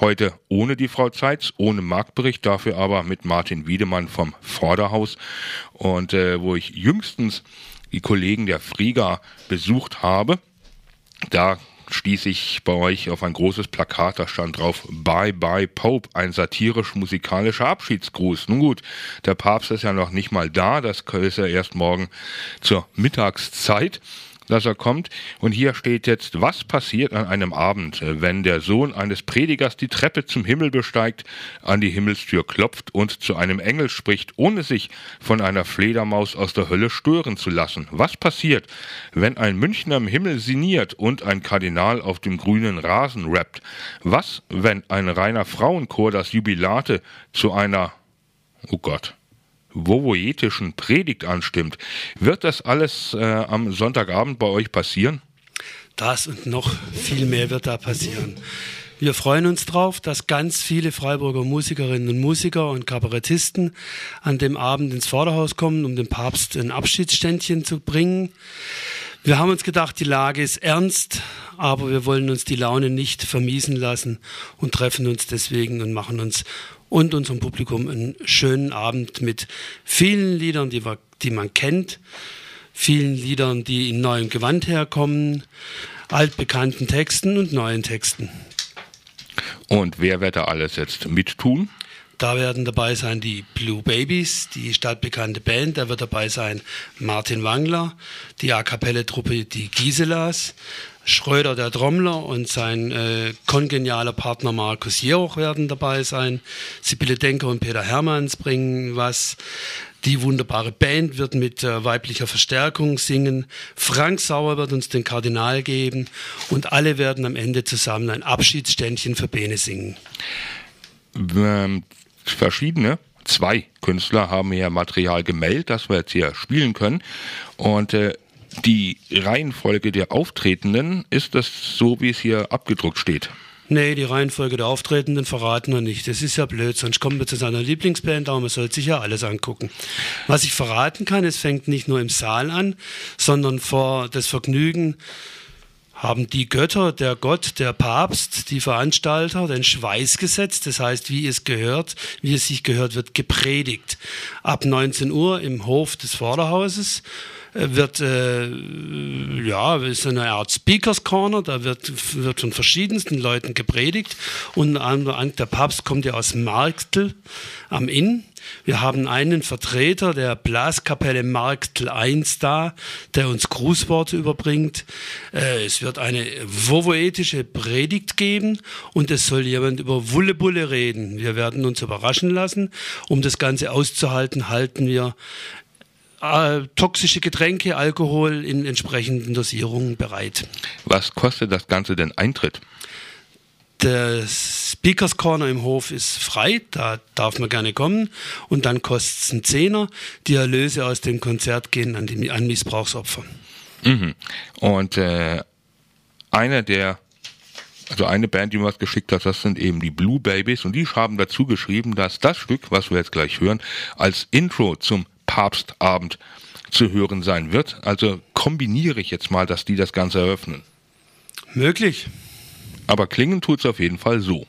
Heute ohne die Frau Zeitz, ohne Marktbericht, dafür aber mit Martin Wiedemann vom Vorderhaus. Und äh, wo ich jüngstens die Kollegen der Friga besucht habe, da stieß ich bei euch auf ein großes Plakat, da stand drauf Bye Bye Pope, ein satirisch-musikalischer Abschiedsgruß. Nun gut, der Papst ist ja noch nicht mal da, das ist ja erst morgen zur Mittagszeit dass er kommt. Und hier steht jetzt, was passiert an einem Abend, wenn der Sohn eines Predigers die Treppe zum Himmel besteigt, an die Himmelstür klopft und zu einem Engel spricht, ohne sich von einer Fledermaus aus der Hölle stören zu lassen? Was passiert, wenn ein Münchner im Himmel siniert und ein Kardinal auf dem grünen Rasen rappt? Was, wenn ein reiner Frauenchor das Jubilate zu einer, oh Gott, wovoetischen Predigt anstimmt. Wird das alles äh, am Sonntagabend bei euch passieren? Das und noch viel mehr wird da passieren. Wir freuen uns drauf, dass ganz viele Freiburger Musikerinnen und Musiker und Kabarettisten an dem Abend ins Vorderhaus kommen, um dem Papst ein Abschiedsständchen zu bringen. Wir haben uns gedacht, die Lage ist ernst, aber wir wollen uns die Laune nicht vermiesen lassen und treffen uns deswegen und machen uns und unserem Publikum einen schönen Abend mit vielen Liedern, die, wir, die man kennt, vielen Liedern, die in neuem Gewand herkommen, altbekannten Texten und neuen Texten. Und wer wird da alles jetzt mittun? Da werden dabei sein die Blue Babies, die stadtbekannte Band. Da wird dabei sein Martin Wangler, die A Cappelle-Truppe Die Giselas, Schröder der Trommler und sein äh, kongenialer Partner Markus Jeroch werden dabei sein. Sibylle Denker und Peter Hermanns bringen was. Die wunderbare Band wird mit äh, weiblicher Verstärkung singen. Frank Sauer wird uns den Kardinal geben und alle werden am Ende zusammen ein Abschiedsständchen für Bene singen. Ähm, verschiedene zwei Künstler haben hier Material gemeldet, das wir jetzt hier spielen können. Und äh, die Reihenfolge der Auftretenden, ist das so, wie es hier abgedruckt steht? Nee, die Reihenfolge der Auftretenden verraten wir nicht. Das ist ja blöd, sonst kommen wir zu seiner Lieblingsband, aber man sollte sich ja alles angucken. Was ich verraten kann, es fängt nicht nur im Saal an, sondern vor das Vergnügen haben die Götter, der Gott, der Papst, die Veranstalter den Schweiß gesetzt. Das heißt, wie es gehört, wie es sich gehört, wird gepredigt. Ab 19 Uhr im Hof des Vorderhauses wird äh, ja ist eine Art Speakers Corner, da wird wird von verschiedensten Leuten gepredigt und der Papst kommt ja aus Marktl am Inn wir haben einen Vertreter der Blaskapelle Marktl 1 da, der uns Grußworte überbringt. Äh, es wird eine vovoetische Predigt geben und es soll jemand über Wullebulle reden. Wir werden uns überraschen lassen. Um das Ganze auszuhalten, halten wir äh, toxische Getränke, Alkohol in entsprechenden Dosierungen bereit. Was kostet das Ganze denn Eintritt? Der Speakers Corner im Hof ist frei, da darf man gerne kommen. Und dann kostet es einen Zehner. Die Erlöse aus dem Konzert gehen an, die, an Missbrauchsopfer. Mhm. Und äh, einer der also eine Band, die mir was geschickt hat, das sind eben die Blue Babies und die haben dazu geschrieben, dass das Stück, was wir jetzt gleich hören, als Intro zum Papstabend zu hören sein wird. Also kombiniere ich jetzt mal, dass die das Ganze eröffnen. Möglich. Aber klingen tut es auf jeden Fall so.